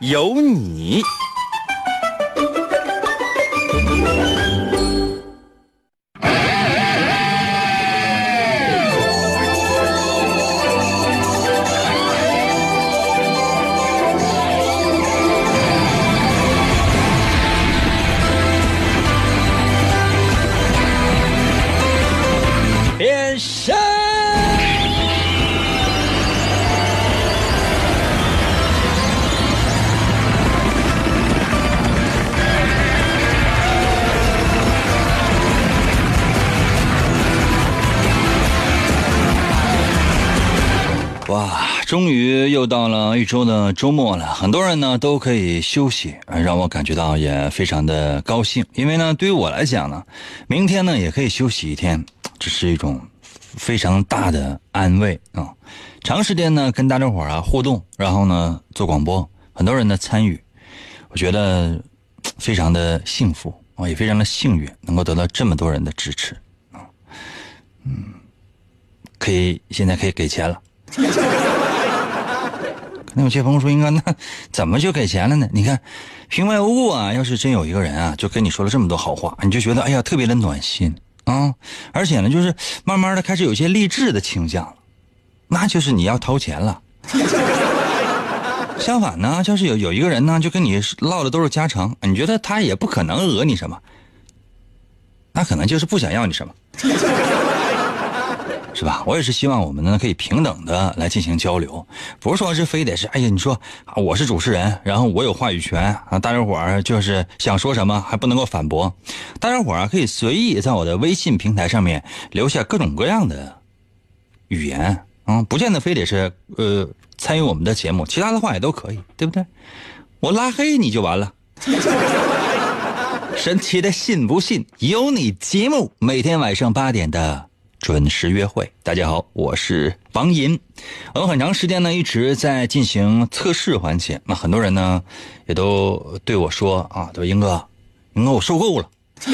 有你。一周的周末了，很多人呢都可以休息，让我感觉到也非常的高兴。因为呢，对于我来讲呢，明天呢也可以休息一天，这是一种非常大的安慰啊。长时间呢跟大家伙啊互动，然后呢做广播，很多人的参与，我觉得非常的幸福啊，也非常的幸运，能够得到这么多人的支持啊。嗯，可以现在可以给钱了。可能有些朋友说：“应该那怎么就给钱了呢？”你看，平白无故啊，要是真有一个人啊，就跟你说了这么多好话，你就觉得哎呀特别的暖心啊，而且呢，就是慢慢的开始有些励志的倾向了，那就是你要掏钱了。相反呢，就是有有一个人呢，就跟你唠的都是家常，你觉得他也不可能讹你什么，那可能就是不想要你什么。是吧？我也是希望我们呢可以平等的来进行交流，不是说是非得是哎呀，你说啊我是主持人，然后我有话语权啊，大家伙儿就是想说什么还不能够反驳，大家伙儿啊可以随意在我的微信平台上面留下各种各样的语言啊，不见得非得是呃参与我们的节目，其他的话也都可以，对不对？我拉黑你就完了。神奇的信不信由你节目，每天晚上八点的。准时约会，大家好，我是王银。我们很长时间呢一直在进行测试环节，那很多人呢也都对我说啊，说英哥，英哥我受够了。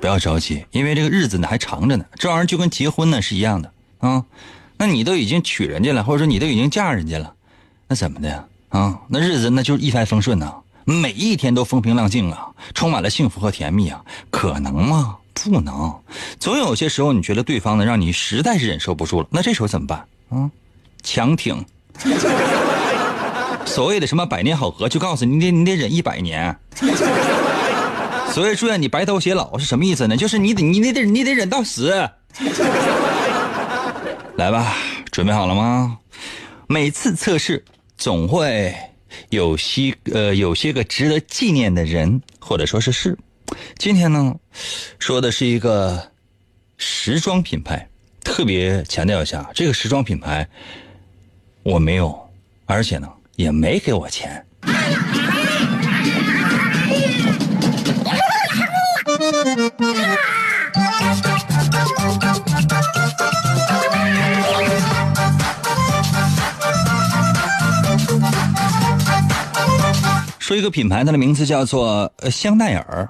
不要着急，因为这个日子呢还长着呢，这玩意儿就跟结婚呢是一样的啊。那你都已经娶人家了，或者说你都已经嫁人家了，那怎么的呀？啊，那日子那就一帆风顺呐，每一天都风平浪静啊，充满了幸福和甜蜜啊，可能吗？不能，总有些时候你觉得对方呢让你实在是忍受不住了，那这时候怎么办啊？强挺。所谓的什么百年好合，就告诉你，你得你得忍一百年。所谓祝愿你白头偕老是什么意思呢？就是你得你得你得忍到死。来吧，准备好了吗？每次测试总会有些呃有些个值得纪念的人或者说是事。今天呢，说的是一个时装品牌，特别强调一下，这个时装品牌我没有，而且呢也没给我钱。说一个品牌，它的名字叫做香奈儿。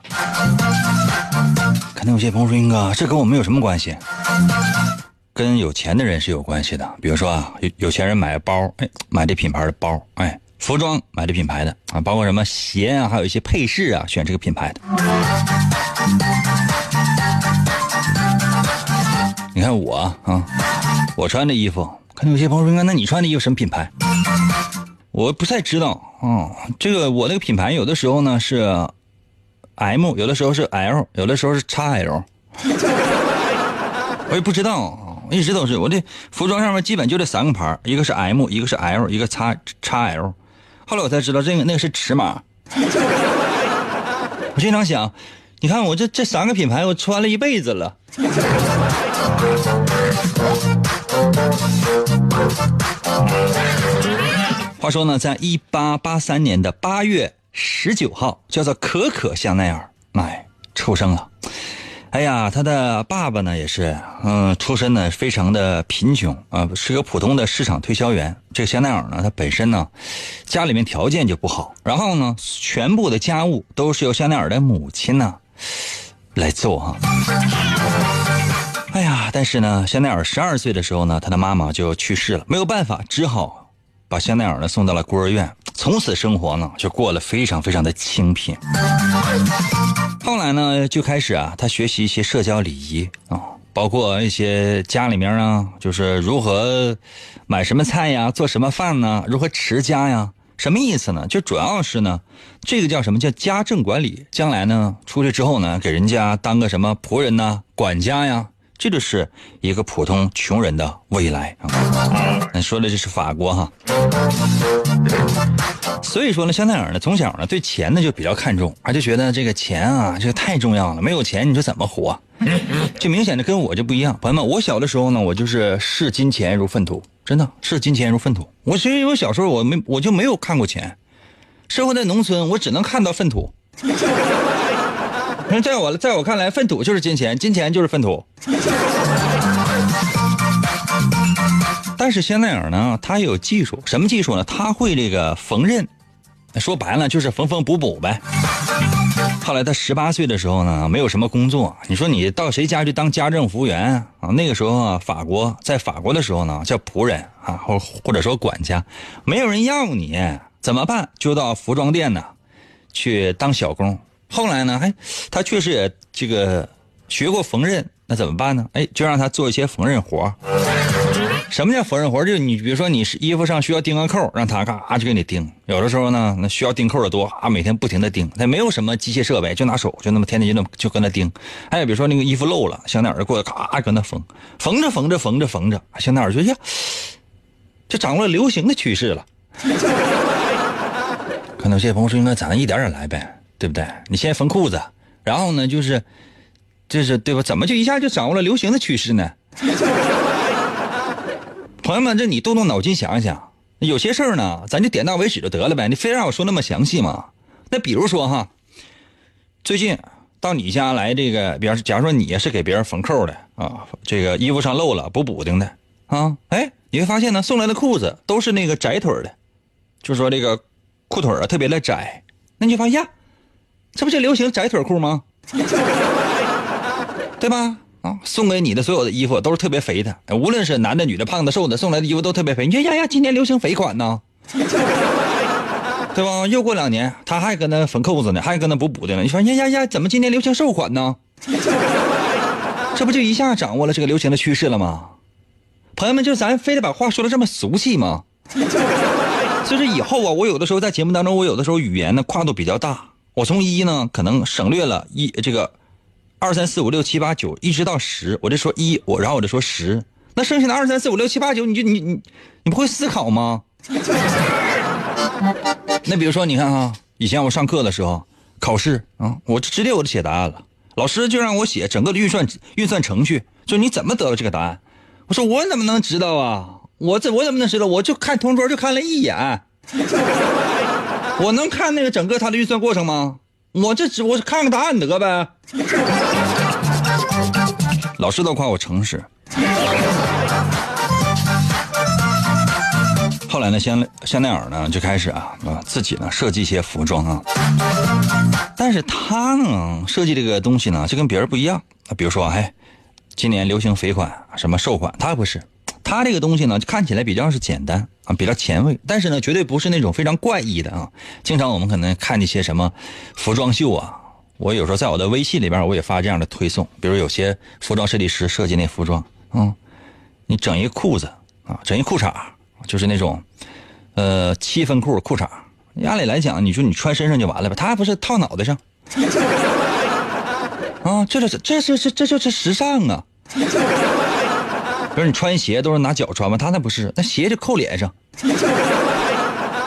可能有些朋友说：“英哥，这跟我们有什么关系？”跟有钱的人是有关系的。比如说啊，有有钱人买包，哎，买这品牌的包，哎，服装买这品牌的啊，包括什么鞋啊，还有一些配饰啊，选这个品牌的。你看我啊，我穿的衣服，可能有些朋友说：“英哥，那你穿的衣服什么品牌？”我不太知道啊，这个我那个品牌有的时候呢是 M，有的时候是 L，有的时候是 XL，我也不知道，我一直都是我这服装上面基本就这三个牌，一个是 M，一个是 L，一个 X XL，后来我才知道这个那个是尺码。我经常想，你看我这这三个品牌我穿了一辈子了。话说呢，在一八八三年的八月十九号，叫做可可香奈儿，哎，出生了。哎呀，他的爸爸呢也是，嗯，出身呢非常的贫穷啊，是个普通的市场推销员。这个香奈儿呢，他本身呢，家里面条件就不好，然后呢，全部的家务都是由香奈儿的母亲呢来做哈。哎呀，但是呢，香奈儿十二岁的时候呢，他的妈妈就去世了，没有办法，只好把香奈儿呢送到了孤儿院，从此生活呢就过得非常非常的清贫。后来呢，就开始啊，他学习一些社交礼仪啊，包括一些家里面啊，就是如何买什么菜呀，做什么饭呢，如何持家呀，什么意思呢？就主要是呢，这个叫什么叫家政管理，将来呢出去之后呢，给人家当个什么仆人呐、管家呀，这就是一个普通穷人的未来啊。说的这是法国哈。所以说呢，香奈儿呢，从小呢对钱呢就比较看重，而就觉得这个钱啊，这个太重要了，没有钱你说怎么活？就明显的跟我就不一样。朋友们，我小的时候呢，我就是视金钱如粪土，真的视金钱如粪土。我其实我小时候我没我就没有看过钱，生活在农村，我只能看到粪土。在我在我看来，粪土就是金钱，金钱就是粪土。但是香奈儿呢，他有技术，什么技术呢？他会这个缝纫，说白了就是缝缝补补呗。后来他十八岁的时候呢，没有什么工作，你说你到谁家去当家政服务员啊？那个时候，法国在法国的时候呢，叫仆人啊，或或者说管家，没有人要你，怎么办？就到服装店呢，去当小工。后来呢，哎，他确实也这个学过缝纫，那怎么办呢？哎，就让他做一些缝纫活。什么叫缝纫活？就是你比如说你是衣服上需要钉个扣，让他嘎就给你钉。有的时候呢，那需要钉扣的多啊，每天不停的钉。他没有什么机械设备，就拿手就那么天天就那么就跟那钉。还有比如说那个衣服漏了，香奈儿过来咔搁那缝，缝着缝着缝着缝着，香奈儿就呀，就掌握了流行的趋势了。可能这些朋友说，应该咱一点点来呗，对不对？你先缝裤子，然后呢就是，就是对吧？怎么就一下就掌握了流行的趋势呢？朋友们，这你动动脑筋想一想，有些事儿呢，咱就点到为止就得了呗。你非让我说那么详细吗？那比如说哈，最近到你家来这个，比方说，假如说你是给别人缝扣的啊，这个衣服上漏了补补丁的啊，哎，你会发现呢，送来的裤子都是那个窄腿的，就说这个裤腿啊特别的窄，那你就发现，这不就流行窄腿裤吗？对吧？啊，送给你的所有的衣服都是特别肥的，无论是男的、女的、胖的、瘦的，送来的衣服都特别肥。你说呀呀，今年流行肥款呢，对吧？又过两年，他还搁那缝扣子呢，还搁那补补的呢。你说呀呀呀，怎么今年流行瘦款呢？这不就一下掌握了这个流行的趋势了吗？朋友们，就咱非得把话说的这么俗气吗？所以说以后啊，我有的时候在节目当中，我有的时候语言呢跨度比较大，我从一呢可能省略了一这个。二三四五六七八九，一直到十，我就说一，我然后我就说十，那剩下的二三四五六七八九，你就你你你不会思考吗？那比如说，你看哈，以前我上课的时候，考试啊，我直接我就写答案了，老师就让我写整个的运算运算程序，就你怎么得到这个答案？我说我怎么能知道啊？我这我怎么能知道？我就看同桌就看了一眼，我能看那个整个它的运算过程吗？我这只我看看答案得呗。老师都夸我诚实。后来呢，香香奈儿呢就开始啊啊自己呢设计一些服装啊。但是他呢设计这个东西呢就跟别人不一样啊。比如说，哎，今年流行肥款什么瘦款，他不是。他这个东西呢看起来比较是简单啊，比较前卫，但是呢绝对不是那种非常怪异的啊。经常我们可能看那些什么服装秀啊。我有时候在我的微信里边，我也发这样的推送，比如有些服装设计师设计那服装，嗯，你整一裤子啊，整一裤衩，就是那种，呃，七分裤裤衩，按理来讲，你说你穿身上就完了吧？他还不是套脑袋上，啊，这就是这这这这就是时尚啊！比如你穿鞋都是拿脚穿吗？他那不是，那鞋就扣脸上。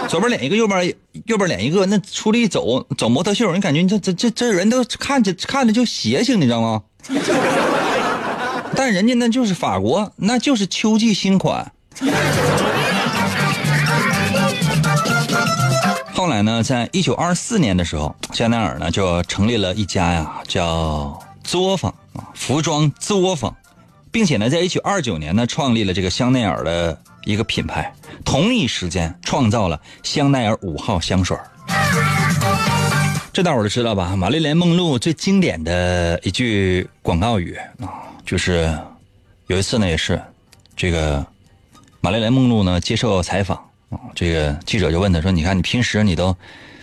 左边脸一个，右边右边脸一个，那出来一走走模特秀，你感觉这这这这人都看着看着就邪性，你知道吗？但人家那就是法国，那就是秋季新款。后来呢，在一九二四年的时候，香奈儿呢就成立了一家呀叫作坊啊服装作坊，并且呢，在一九二九年呢创立了这个香奈儿的一个品牌，同一时间创造了香奈儿五号香水这大伙都知道吧？玛丽莲梦露最经典的一句广告语啊，就是有一次呢，也是这个玛丽莲梦露呢接受采访啊，这个记者就问她说：“你看你平时你都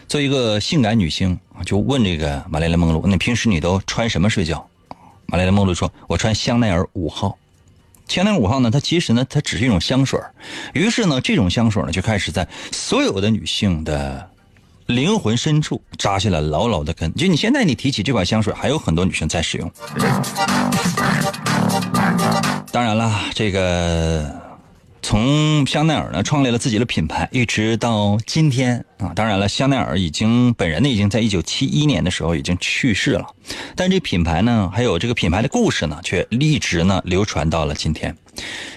做一个性感女星就问这个玛丽莲梦露，你平时你都穿什么睡觉？”玛丽莲梦露说：“我穿香奈儿五号。”香奈儿五号呢，它其实呢，它只是一种香水于是呢，这种香水呢，就开始在所有的女性的。灵魂深处扎下了牢牢的根。就你现在你提起这款香水，还有很多女生在使用。当然了，这个从香奈儿呢创立了自己的品牌，一直到今天啊。当然了，香奈儿已经本人呢已经在一九七一年的时候已经去世了，但这品牌呢还有这个品牌的故事呢，却一直呢流传到了今天。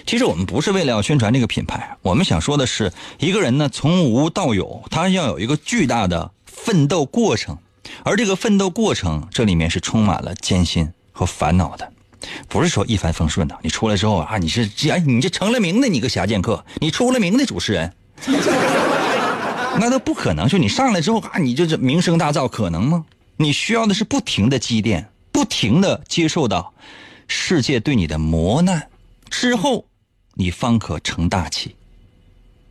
其实我们不是为了要宣传这个品牌，我们想说的是，一个人呢从无到有，他要有一个巨大的奋斗过程，而这个奋斗过程，这里面是充满了艰辛和烦恼的，不是说一帆风顺的。你出来之后啊，你是哎，你这成了名的你个侠剑客，你出了名的主持人，那都不可能。就你上来之后啊，你就是名声大噪，可能吗？你需要的是不停的积淀，不停的接受到世界对你的磨难。之后，你方可成大器。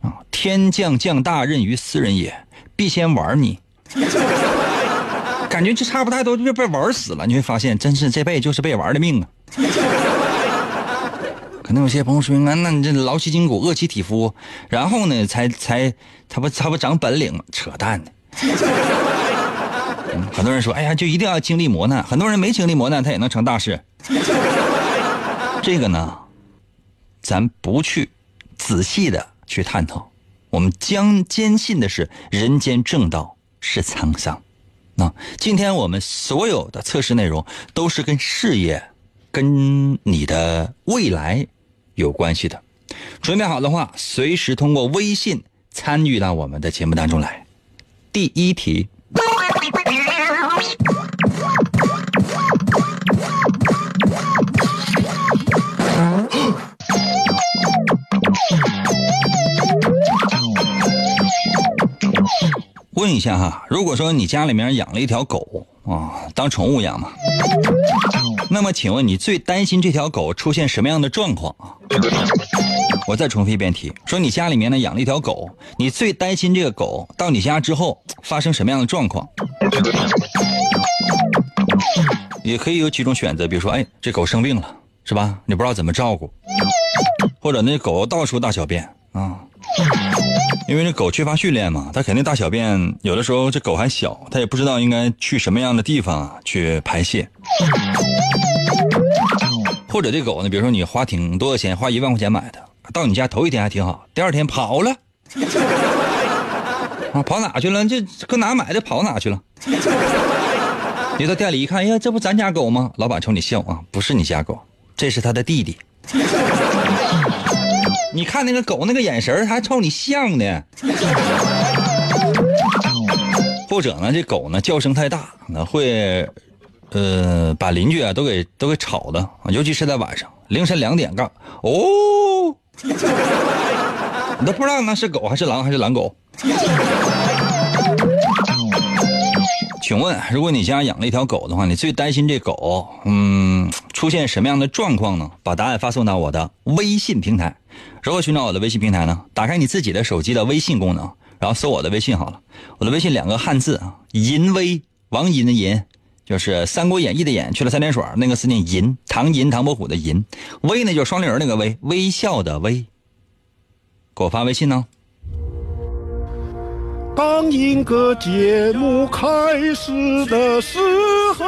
啊，天降降大任于斯人也，必先玩你。感觉这差不太多就被玩死了。你会发现，真是这辈子就是被玩的命啊。可能有些朋友说：“那那你这劳其筋骨，饿其体肤，然后呢，才才他不他不长本领？”扯淡的。很多人说：“哎呀，就一定要经历磨难。”很多人没经历磨难，他也能成大事。这个呢？咱不去仔细的去探讨，我们将坚信的是人间正道是沧桑。那今天我们所有的测试内容都是跟事业、跟你的未来有关系的。准备好的话，随时通过微信参与到我们的节目当中来。第一题。问一下哈，如果说你家里面养了一条狗啊，当宠物养嘛，那么请问你最担心这条狗出现什么样的状况啊？我再重复一遍题，说你家里面呢养了一条狗，你最担心这个狗到你家之后发生什么样的状况？也可以有几种选择，比如说，哎，这狗生病了，是吧？你不知道怎么照顾，或者那狗到处大小便啊。因为这狗缺乏训练嘛，它肯定大小便，有的时候这狗还小，它也不知道应该去什么样的地方去排泄。或者这狗呢，比如说你花挺多的钱，花一万块钱买的，到你家头一天还挺好，第二天跑了，啊，跑哪去了？这搁哪买的？跑哪去了？你到店里一看，哎呀，这不咱家狗吗？老板冲你笑啊，不是你家狗，这是他的弟弟。你看那个狗那个眼神还冲你像呢。或者呢，这狗呢叫声太大，那会，呃，把邻居啊都给都给吵的，尤其是在晚上凌晨两点杠，哦，你都不知道那是狗还是狼还是狼狗。请问，如果你家养了一条狗的话，你最担心这狗，嗯，出现什么样的状况呢？把答案发送到我的微信平台。如何寻找我的微信平台呢？打开你自己的手机的微信功能，然后搜我的微信好了。我的微信两个汉字啊，银威，王银的银，就是《三国演义》的演去了三点水那个字念银，唐银唐伯虎的银，威呢就是双立人那个威，微笑的微。给我发微信呢。当一个节目开始的时候，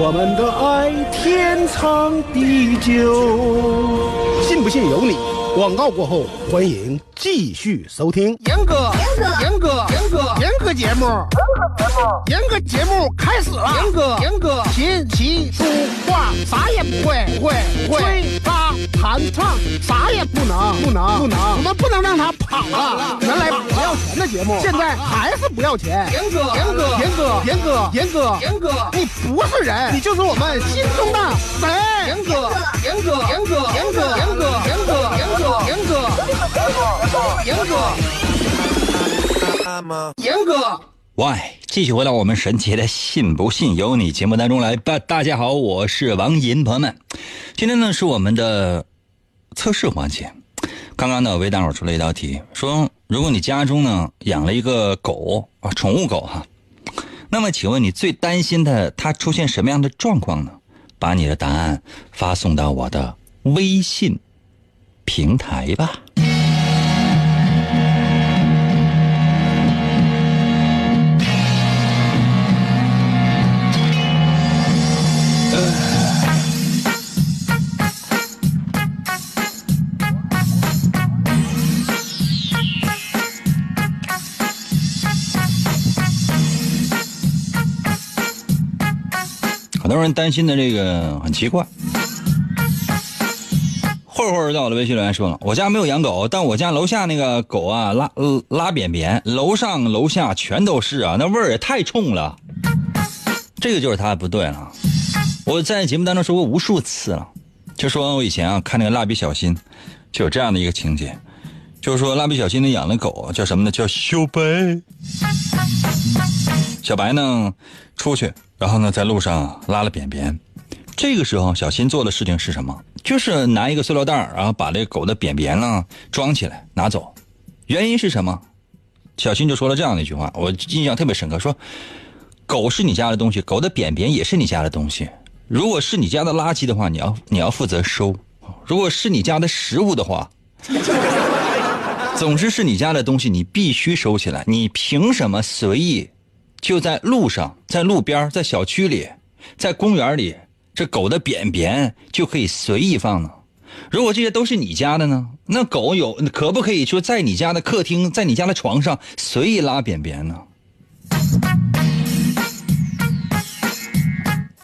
我们的爱天长地久。信不信由你。广告过后，欢迎继续收听。严哥，严哥，严哥，严哥，严哥节目，严哥节目开始了。严哥，严哥，琴棋书画啥也不会，会会。弹唱，啥也不能，不能，不能，我们不能让他跑了。原来不要钱的节目，现在还是不要钱。严哥，严哥，严哥，严哥，严哥，严哥，你不是人，你就是我们心中的神。严哥，严哥，严哥，严哥，严哥，严哥，严哥，严哥，严哥，严哥。喂，继续回到我们神奇的“信不信由你”节目当中来吧。大家好，我是王银，朋友们，今天呢是我们的测试环节。刚刚呢为大伙出了一道题，说如果你家中呢养了一个狗啊，宠物狗哈，那么请问你最担心的它出现什么样的状况呢？把你的答案发送到我的微信平台吧。很多人担心的这个很奇怪。慧慧在我的微信留言说了：“我家没有养狗，但我家楼下那个狗啊，拉拉便便，楼上楼下全都是啊，那味儿也太冲了。”这个就是他不对了。我在节目当中说过无数次了，就说我以前啊看那个蜡笔小新，就有这样的一个情节，就是说蜡笔小新呢养的狗叫什么呢？叫小白。小白呢出去。然后呢，在路上拉了便便，这个时候小新做的事情是什么？就是拿一个塑料袋然后把这狗的便便呢装起来拿走。原因是什么？小新就说了这样的一句话，我印象特别深刻：说狗是你家的东西，狗的便便也是你家的东西。如果是你家的垃圾的话，你要你要负责收；如果是你家的食物的话，总之是你家的东西，你必须收起来。你凭什么随意？就在路上，在路边，在小区里，在公园里，这狗的便便就可以随意放呢。如果这些都是你家的呢？那狗有可不可以说在你家的客厅，在你家的床上随意拉便便呢？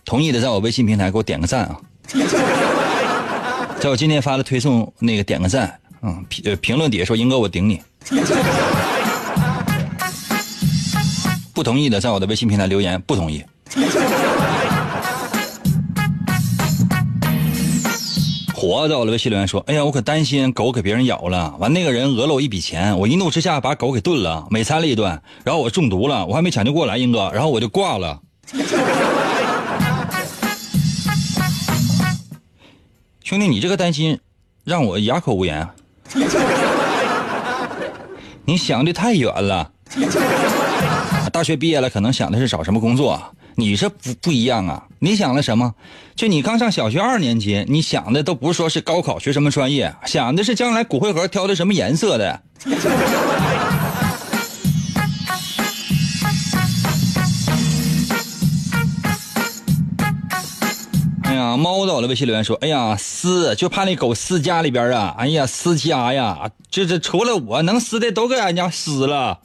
同意的，在我微信平台给我点个赞啊！在我今天发的推送那个点个赞，嗯，评评论底下说英哥我顶你。不同意的，在我的微信平台留言。不同意。火在我的微信留言说：“哎呀，我可担心狗给别人咬了，完那个人讹了我一笔钱，我一怒之下把狗给炖了，美餐了一顿，然后我中毒了，我还没抢救过来，英哥，然后我就挂了。兄弟，你这个担心让我哑口无言。你想的太远了。”大学毕业了，可能想的是找什么工作？你这不不一样啊！你想的什么？就你刚上小学二年级，你想的都不是说是高考学什么专业，想的是将来骨灰盒挑的什么颜色的。哎呀，猫到了，微信留言说：“哎呀，撕就怕那狗撕家里边啊！哎呀，撕家呀！这这除了我能撕的，都给俺家撕了。”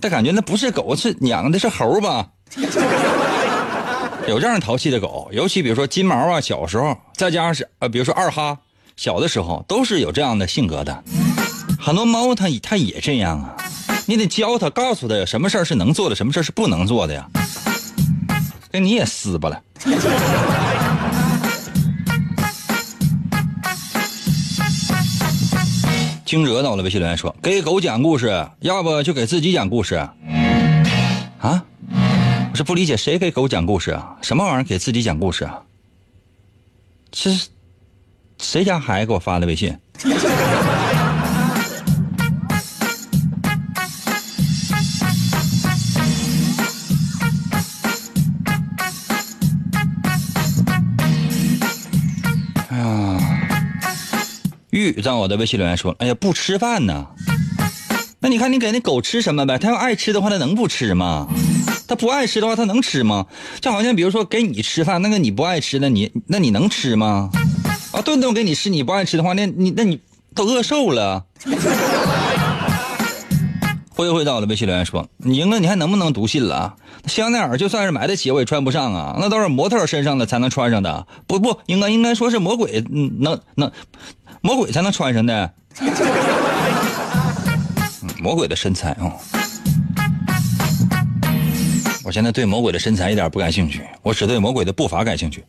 他感觉那不是狗，是养的是猴吧？有这样淘气的狗，尤其比如说金毛啊，小时候再加上是呃，比如说二哈，小的时候都是有这样的性格的。很多猫它它也这样啊，你得教它，告诉它什么事儿是能做的，什么事儿是不能做的呀。那你也撕巴了。惊蛰到了，微信留言说：“给狗讲故事，要不就给自己讲故事。”啊，我是不理解谁给狗讲故事啊？什么玩意儿给自己讲故事啊？这是谁家孩子给我发的微信？在我的微信留言说：“哎呀，不吃饭呢。那你看你给那狗吃什么呗？它要爱吃的话，它能不吃吗？它不爱吃的话，它能吃吗？就好像比如说给你吃饭，那个你不爱吃的，你那你能吃吗？啊，顿顿给你吃你不爱吃的话，那你那你都饿瘦了。灰灰到了微信留言说：“你赢了，你还能不能读信了？香奈儿就算是买得起，我也穿不上啊，那都是模特身上的才能穿上的。不不，应该应该说是魔鬼，能能，魔鬼才能穿上的。魔鬼的身材啊！我现在对魔鬼的身材一点不感兴趣，我只对魔鬼的步伐感兴趣。”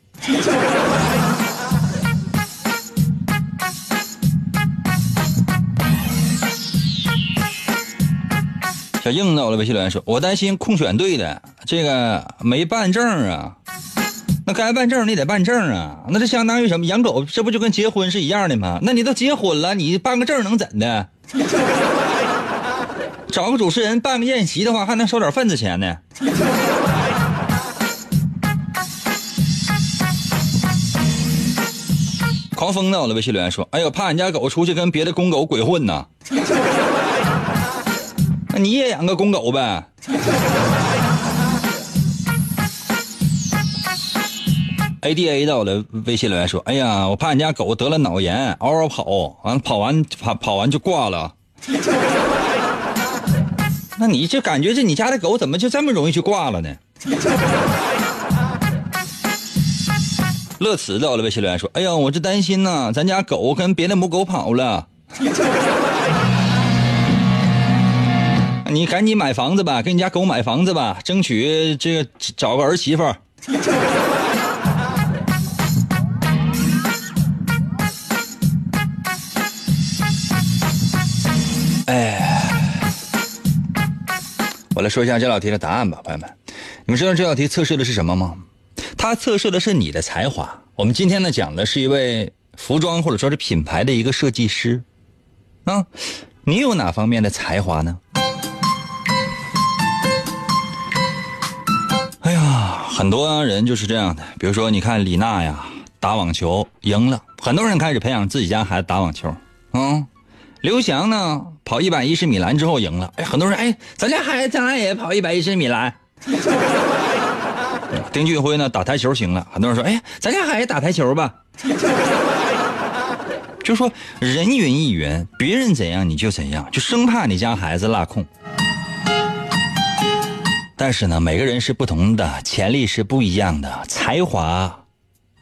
小硬到了微信留言说：“我担心空选队的这个没办证啊，那该办证你得办证啊，那这相当于什么？养狗这不就跟结婚是一样的吗？那你都结婚了，你办个证能怎的？找个主持人办个宴席的话，还能收点份子钱呢。”狂风到了微信留言说：“哎呦，怕俺家狗出去跟别的公狗鬼混呢。”那你也养个公狗呗。A D A 到了微信留言说：“哎呀，我怕俺家狗得了脑炎，嗷嗷跑，完跑完跑跑完就挂了。那你就感觉这你家的狗怎么就这么容易就挂了呢？” 乐慈到了微信留言说：“哎呀，我这担心呐，咱家狗跟别的母狗跑了。”你赶紧买房子吧，给你家狗买房子吧，争取这个找个儿媳妇。我来说一下这道题的答案吧，朋友们。你们知道这道题测试的是什么吗？它测试的是你的才华。我们今天呢讲的是一位服装或者说是品牌的一个设计师。啊，你有哪方面的才华呢？哎呀很多人就是这样的，比如说，你看李娜呀，打网球赢了，很多人开始培养自己家孩子打网球。嗯，刘翔呢，跑一百一十米栏之后赢了，哎，很多人哎，咱家孩子将来也跑一百一十米栏。丁俊晖呢，打台球行了，很多人说，哎，咱家孩子打台球吧。就说人云亦云，别人怎样你就怎样，就生怕你家孩子落空。但是呢，每个人是不同的，潜力是不一样的，才华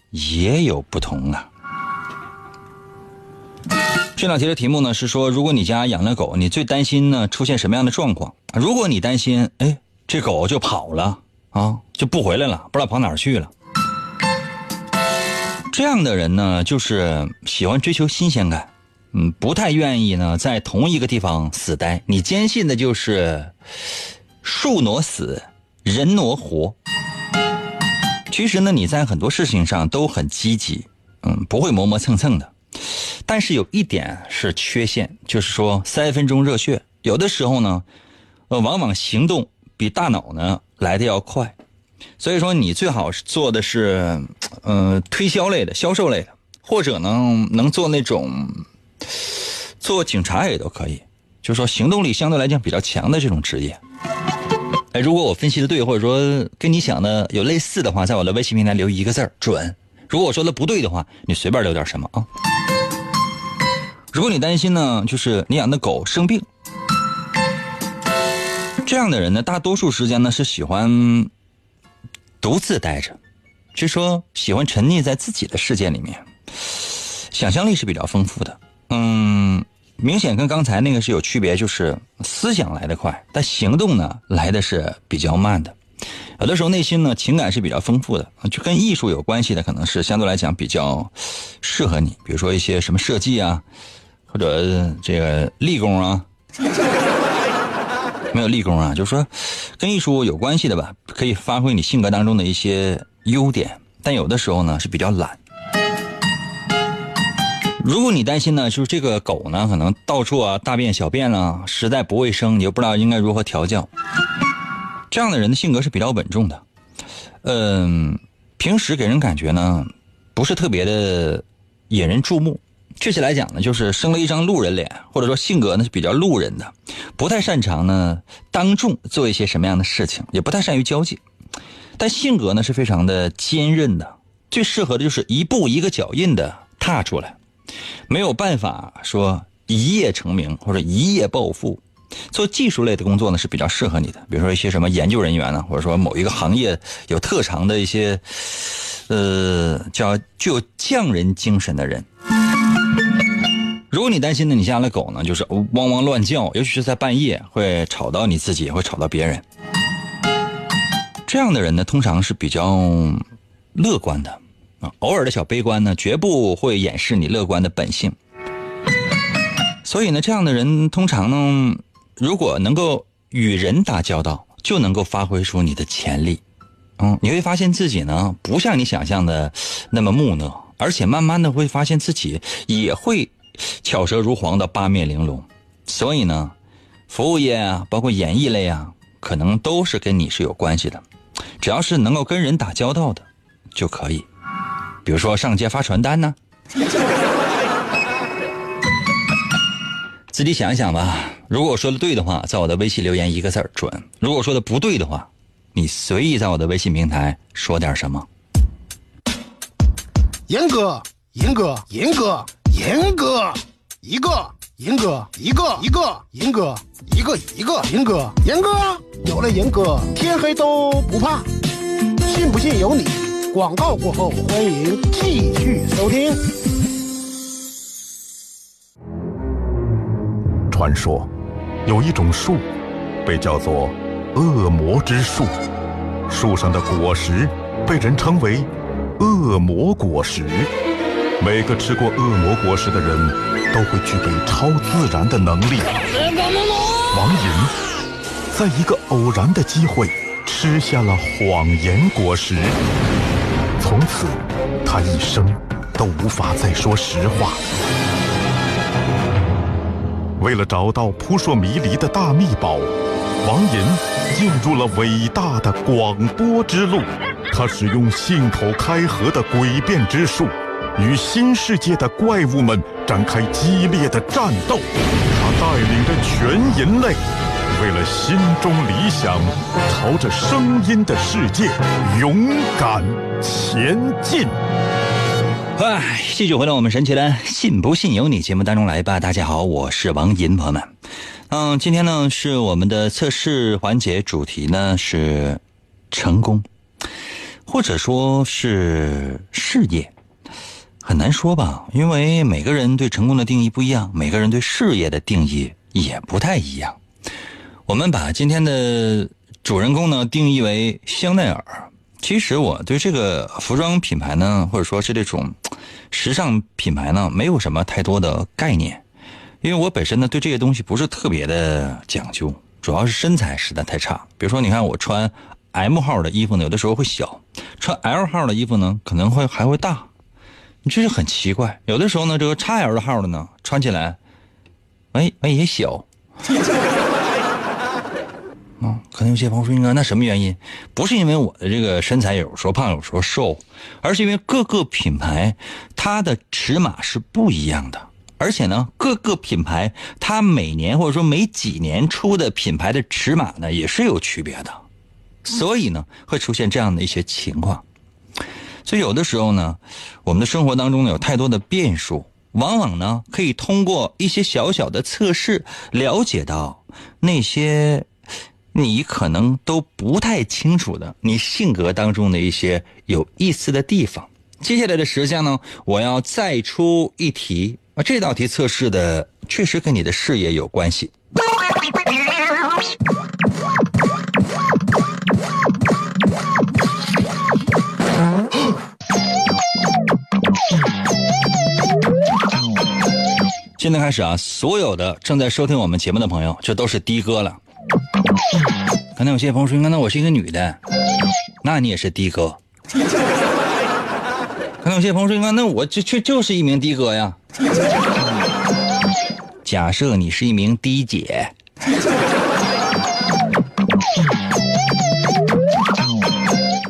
也有不同啊。这两题的题目呢是说，如果你家养了狗，你最担心呢出现什么样的状况？如果你担心，哎，这狗就跑了啊，就不回来了，不知道跑哪儿去了。这样的人呢，就是喜欢追求新鲜感，嗯，不太愿意呢在同一个地方死待。你坚信的就是。树挪死，人挪活。其实呢，你在很多事情上都很积极，嗯，不会磨磨蹭蹭的。但是有一点是缺陷，就是说三分钟热血，有的时候呢，呃，往往行动比大脑呢来的要快。所以说，你最好是做的是，呃，推销类的、销售类的，或者呢，能做那种做警察也都可以，就是说行动力相对来讲比较强的这种职业。哎，如果我分析的对，或者说跟你想的有类似的话，在我的微信平台留一个字儿准。如果我说的不对的话，你随便留点什么啊。如果你担心呢，就是你养的狗生病，这样的人呢，大多数时间呢是喜欢独自待着，就说喜欢沉溺在自己的世界里面，想象力是比较丰富的。嗯。明显跟刚才那个是有区别，就是思想来得快，但行动呢来的是比较慢的。有的时候内心呢情感是比较丰富的，就跟艺术有关系的，可能是相对来讲比较适合你。比如说一些什么设计啊，或者这个立功啊，没有立功啊，就是说跟艺术有关系的吧，可以发挥你性格当中的一些优点。但有的时候呢是比较懒。如果你担心呢，就是这个狗呢，可能到处啊大便小便了，实在不卫生，你又不知道应该如何调教。这样的人的性格是比较稳重的，嗯，平时给人感觉呢，不是特别的引人注目。确切来讲呢，就是生了一张路人脸，或者说性格呢是比较路人的，不太擅长呢当众做一些什么样的事情，也不太善于交际，但性格呢是非常的坚韧的，最适合的就是一步一个脚印的踏出来。没有办法说一夜成名或者一夜暴富，做技术类的工作呢是比较适合你的，比如说一些什么研究人员呢，或者说某一个行业有特长的一些，呃，叫具有匠人精神的人。如果你担心呢，你家的狗呢就是汪汪乱叫，尤其是在半夜会吵到你自己，会吵到别人。这样的人呢，通常是比较乐观的啊，偶尔的小悲观呢，绝不会掩饰你乐观的本性。所以呢，这样的人通常呢，如果能够与人打交道，就能够发挥出你的潜力。嗯，你会发现自己呢，不像你想象的那么木讷，而且慢慢的会发现自己也会巧舌如簧的八面玲珑。所以呢，服务业啊，包括演艺类啊，可能都是跟你是有关系的。只要是能够跟人打交道的，就可以。比如说上街发传单呢。自己想一想吧。如果我说的对的话，在我的微信留言一个字儿准；如果说的不对的话，你随意在我的微信平台说点什么。严哥，严哥，严哥，严哥，一个，严哥，一个，一个，严哥，一个，一个，严哥，严哥，有了严哥，天黑都不怕。信不信由你。广告过后，欢迎继续收听。传说，有一种树，被叫做恶魔之树，树上的果实被人称为恶魔果实。每个吃过恶魔果实的人都会具备超自然的能力。王银在一个偶然的机会吃下了谎言果实，从此他一生都无法再说实话。为了找到扑朔迷离的大秘宝，王银进入了伟大的广播之路。他使用信口开河的诡辩之术，与新世界的怪物们展开激烈的战斗。他带领着全人类，为了心中理想，朝着声音的世界勇敢前进。哎，继续回到我们神奇的“信不信由你”节目当中来吧。大家好，我是王银，朋友们。嗯，今天呢是我们的测试环节，主题呢是成功，或者说是事业，很难说吧？因为每个人对成功的定义不一样，每个人对事业的定义也不太一样。我们把今天的主人公呢定义为香奈儿。其实我对这个服装品牌呢，或者说是这种时尚品牌呢，没有什么太多的概念，因为我本身呢对这些东西不是特别的讲究，主要是身材实在太差。比如说，你看我穿 M 号的衣服呢，有的时候会小；穿 L 号的衣服呢，可能会还会大，你这是很奇怪。有的时候呢，这个 XL 的号的呢，穿起来，哎哎也小。啊，可能有些朋友说：“，那什么原因？不是因为我的这个身材有时候胖，有时候瘦，而是因为各个品牌它的尺码是不一样的，而且呢，各个品牌它每年或者说每几年出的品牌的尺码呢也是有区别的，所以呢会出现这样的一些情况。所以有的时候呢，我们的生活当中呢有太多的变数，往往呢可以通过一些小小的测试了解到那些。”你可能都不太清楚的，你性格当中的一些有意思的地方。接下来的时间呢，我要再出一题啊，这道题测试的确实跟你的事业有关系。现在开始啊，所有的正在收听我们节目的朋友，这都是的哥了。可能有些朋友说：“那我是一个女的，那你也是的哥。”可能有些朋友说：“那我就就就是一名的哥呀。”假设你是一名的姐。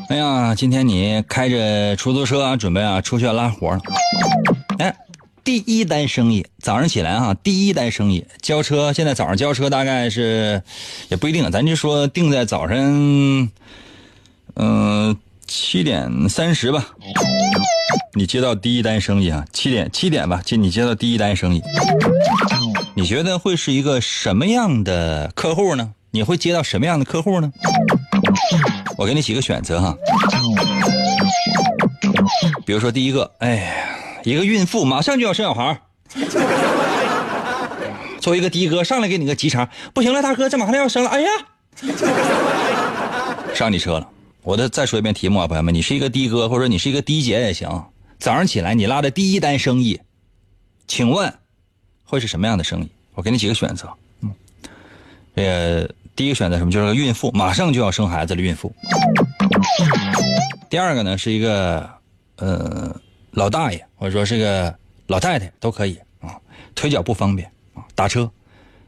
哎呀，今天你开着出租车啊，准备啊出去拉活了。哎。第一单生意，早上起来哈，第一单生意交车，现在早上交车大概是也不一定，咱就说定在早上，嗯，七点三十吧。你接到第一单生意啊，七点七点吧，接你接到第一单生意。你觉得会是一个什么样的客户呢？你会接到什么样的客户呢？我给你几个选择哈。比如说第一个，哎，一个孕妇马上就要生小孩 作为一个的哥上来给你个急茬，不行了，大哥，这马上要生了，哎呀，上你车了。我再再说一遍题目啊，朋友们，你是一个的哥或者你是一个的姐也行。早上起来你拉的第一单生意，请问会是什么样的生意？我给你几个选择，嗯，呃，第一个选择什么？就是孕妇，马上就要生孩子的孕妇。第二个呢是一个呃老大爷或者说是个老太太都可以啊，腿脚不方便啊，打车，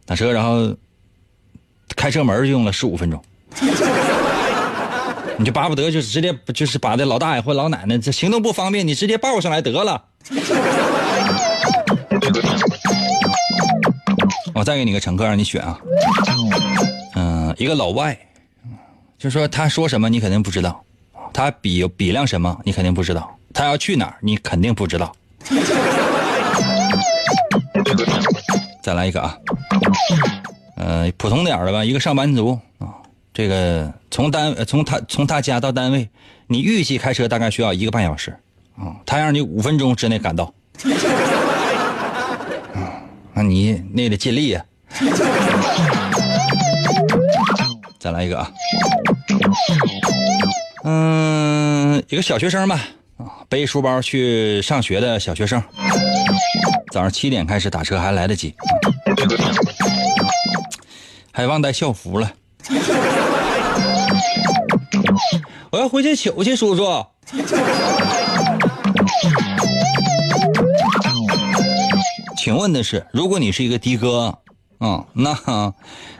打车然后开车门就用了十五分钟。你就巴不得就直接就是把这老大爷或老奶奶这行动不方便，你直接抱上来得了。我再给你个乘客让你选啊，嗯，一个老外，就说他说什么你肯定不知道，他比比量什么你肯定不知道，他要去哪儿你肯定不知道。再来一个啊，呃，普通点的吧，一个上班族啊。这个从单从他从他家到单位，你预计开车大概需要一个半小时，啊，他让你五分钟之内赶到，啊，那你那得尽力呀。再来一个啊，嗯，一个小学生吧，啊，背书包去上学的小学生，早上七点开始打车还来得及，还忘带校服了。我要回去取去，叔叔。请问的是，如果你是一个的哥，啊，那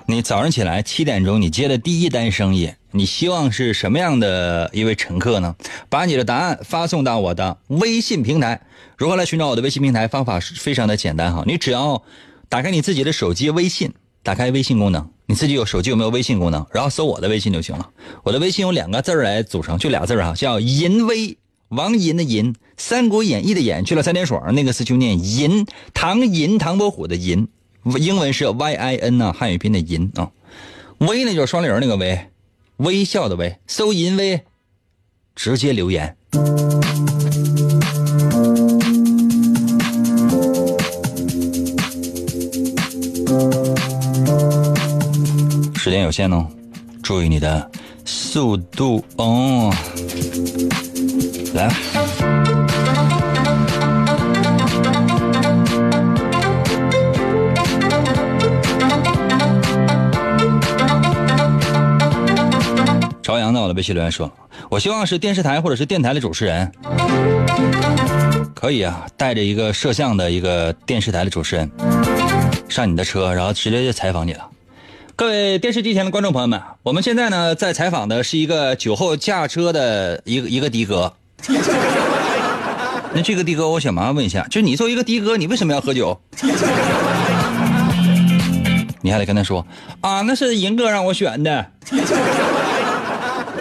你早上起来七点钟你接的第一单生意，你希望是什么样的一位乘客呢？把你的答案发送到我的微信平台。如何来寻找我的微信平台？方法是非常的简单哈，你只要打开你自己的手机微信，打开微信功能。你自己有手机有没有微信功能？然后搜我的微信就行了。我的微信有两个字来组成，就俩字啊，叫“淫威”，王银的银，《三国演义》的演，去了三点水，那个字就念银，唐银，唐伯虎的银，英文是 Y I N 呐，汉语拼音的银啊。微呢就是双立人那个微，微笑的微。搜淫微，直接留言。时间有限哦，注意你的速度哦。来，朝阳在我的微信留言说：“我希望是电视台或者是电台的主持人，可以啊，带着一个摄像的一个电视台的主持人上你的车，然后直接就采访你了。”各位电视机前的观众朋友们，我们现在呢在采访的是一个酒后驾车的一个一个的哥。那这个的哥，我想麻烦问一下，就你作为一个的哥，你为什么要喝酒？你还得跟他说啊，那是银哥让我选的。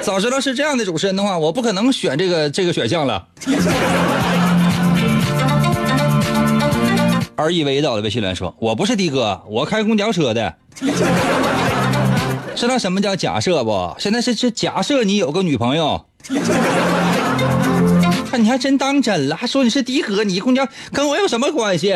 早知道是这样的主持人的话，我不可能选这个这个选项了。而以为到了微信来说：“我不是的哥，我开公交车的。”知道什么叫假设不？现在是是假设你有个女朋友，看你还真当真了，还说你是的哥，你公交跟我有什么关系？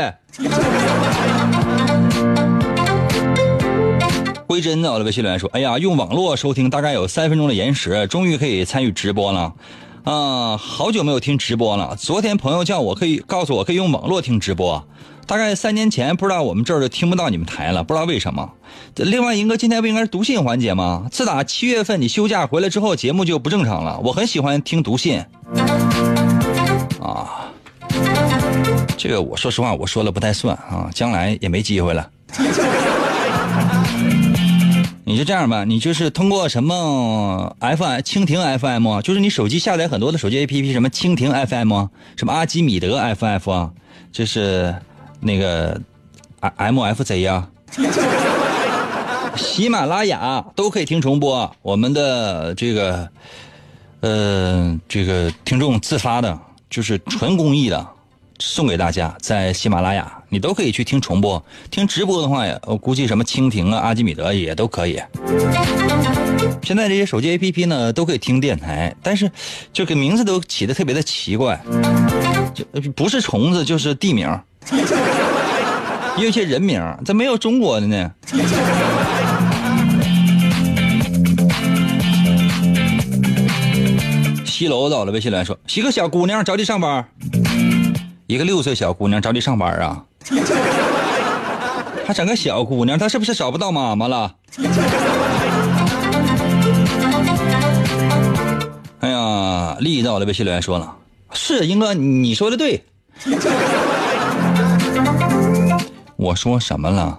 归真的，我的微信留言说：“哎呀，用网络收听大概有三分钟的延时，终于可以参与直播了。啊，好久没有听直播了。昨天朋友叫我可以告诉我可以用网络听直播。”大概三年前，不知道我们这儿就听不到你们台了，不知道为什么。另外，英哥今天不应该是读信环节吗？自打七月份你休假回来之后，节目就不正常了。我很喜欢听读信。啊，这个我说实话，我说了不太算啊，将来也没机会了。你就这样吧，你就是通过什么 FM 蜻蜓 FM，就是你手机下载很多的手机 APP，什么蜻蜓 FM，什么阿基米德 FF 啊，就是。那个，M F Z 呀，喜马拉雅都可以听重播。我们的这个，呃，这个听众自发的，就是纯公益的，送给大家，在喜马拉雅你都可以去听重播，听直播的话呀，我估计什么蜻蜓啊、阿基米德也都可以。现在这些手机 APP 呢都可以听电台，但是这个名字都起的特别的奇怪，就不是虫子就是地名，也有些人名，这没有中国的呢。西楼到了，微信来说，一个小姑娘着急上班，一个六岁小姑娘找你上班啊，还整个小姑娘，她是不是找不到妈妈了？哎呀，丽到了，微信留言说了，是英哥，你说的对。我说什么了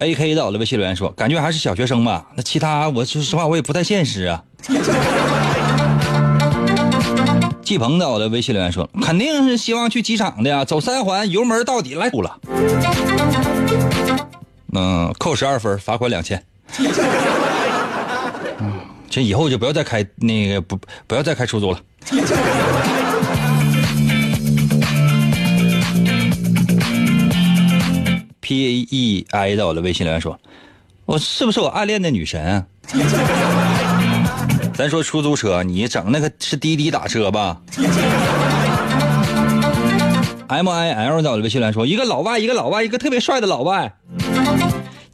？A K 到了，微信留言说，感觉还是小学生吧。那其他，我说实话，我也不太现实啊。季鹏到了，微信留言说，肯定是希望去机场的呀，走三环，油门到底来哭了。嗯，扣十二分，罚款两千。嗯，这以后就不要再开那个不不要再开出租了。P A E I 到了，微信留言说，我是不是我暗恋的女神？咱说出租车，你整那个是滴滴打车吧？M I L 到了，微信留言说，一个老外，一个老外，一个特别帅的老外，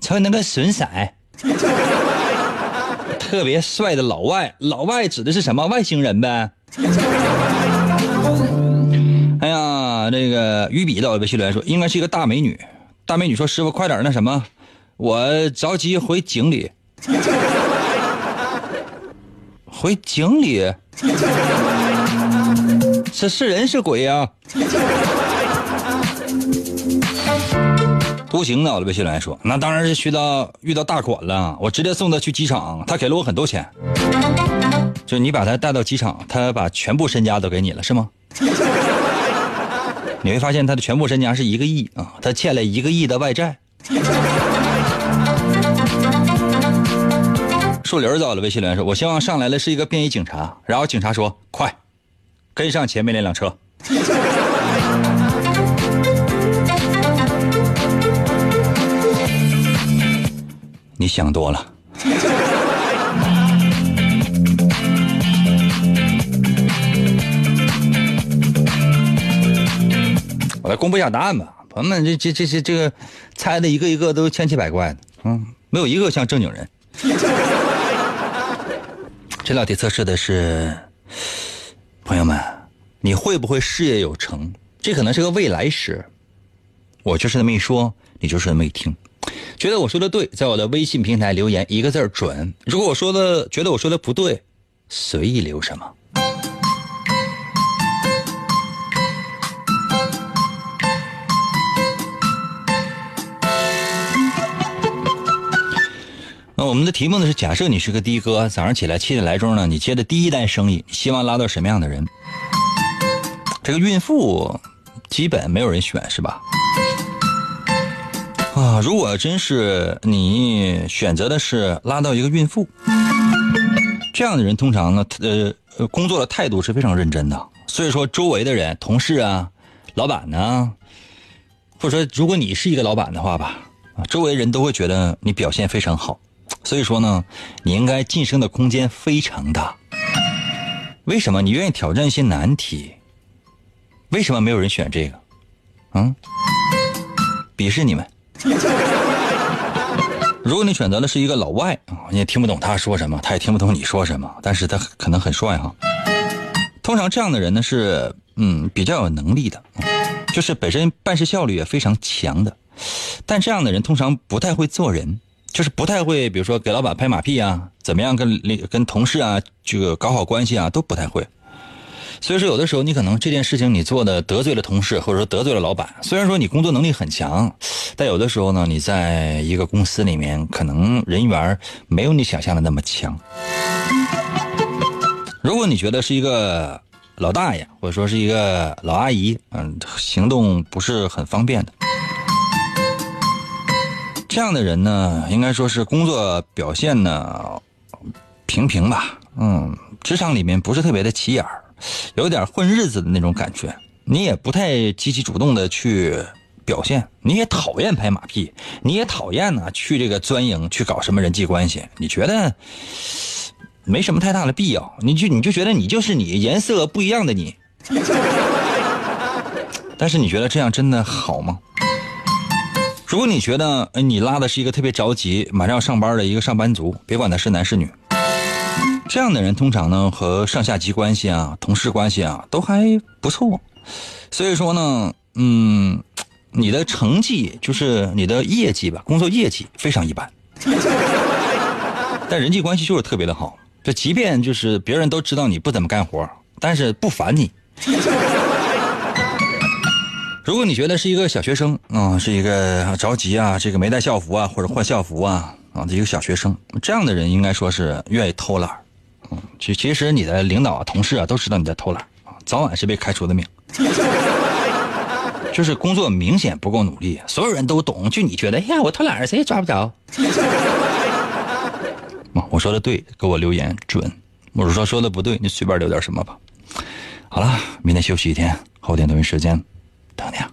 瞅那个损色，特别帅的老外，老外指的是什么？外星人呗。哎呀，这个于比到了，微信留言说，应该是一个大美女。大美女说：“师傅，快点那什么，我着急回井里，回井里，这是人是鬼呀？”独行到了，微信来说：“那当然是遇到遇到大款了，我直接送他去机场，他给了我很多钱。就你把他带到机场，他把全部身家都给你了，是吗？” 你会发现他的全部身家是一个亿啊，他欠了一个亿的外债。树林走了，微信留言说：“我希望上来的是一个便衣警察。”然后警察说：“快，跟上前面那辆车。”你想多了。我来公布一下答案吧，朋友们，这这这些这个猜的一个一个都千奇百怪的，嗯，没有一个像正经人。这道题测试的是，朋友们，你会不会事业有成？这可能是个未来时。我就是那么一说，你就是那么一听。觉得我说的对，在我的微信平台留言一个字准。如果我说的觉得我说的不对，随意留什么。我们的题目呢是：假设你是个的哥，早上起来七点来钟呢，你接的第一单生意，希望拉到什么样的人？这个孕妇基本没有人选，是吧？啊，如果真是你选择的是拉到一个孕妇，这样的人通常呢，呃，工作的态度是非常认真的。所以说，周围的人、同事啊、老板呢，或者说如果你是一个老板的话吧，周围人都会觉得你表现非常好。所以说呢，你应该晋升的空间非常大。为什么你愿意挑战一些难题？为什么没有人选这个？嗯，鄙视你们。如果你选择的是一个老外啊，你也听不懂他说什么，他也听不懂你说什么，但是他可能很帅哈。通常这样的人呢是嗯比较有能力的，就是本身办事效率也非常强的，但这样的人通常不太会做人。就是不太会，比如说给老板拍马屁啊，怎么样跟跟同事啊这个搞好关系啊，都不太会。所以说，有的时候你可能这件事情你做的得罪了同事，或者说得罪了老板。虽然说你工作能力很强，但有的时候呢，你在一个公司里面，可能人缘没有你想象的那么强。如果你觉得是一个老大爷，或者说是一个老阿姨，嗯，行动不是很方便的。这样的人呢，应该说是工作表现呢平平吧，嗯，职场里面不是特别的起眼儿，有点混日子的那种感觉，你也不太积极主动的去表现，你也讨厌拍马屁，你也讨厌呢去这个钻营去搞什么人际关系，你觉得没什么太大的必要，你就你就觉得你就是你，颜色不一样的你。但是你觉得这样真的好吗？如果你觉得你拉的是一个特别着急、马上要上班的一个上班族，别管他是男是女，这样的人通常呢和上下级关系啊、同事关系啊都还不错。所以说呢，嗯，你的成绩就是你的业绩吧，工作业绩非常一般，但人际关系就是特别的好。这即便就是别人都知道你不怎么干活，但是不烦你。如果你觉得是一个小学生啊，是一个着急啊，这个没带校服啊，或者换校服啊啊的一个小学生，这样的人应该说是愿意偷懒嗯，其其实你的领导啊、同事啊都知道你在偷懒啊，早晚是被开除的命。就是工作明显不够努力，所有人都懂，就你觉得，哎呀，我偷懒谁也抓不着。我说的对，给我留言准；我说说的不对，你随便留点什么吧。好了，明天休息一天，后天同一时间。等你啊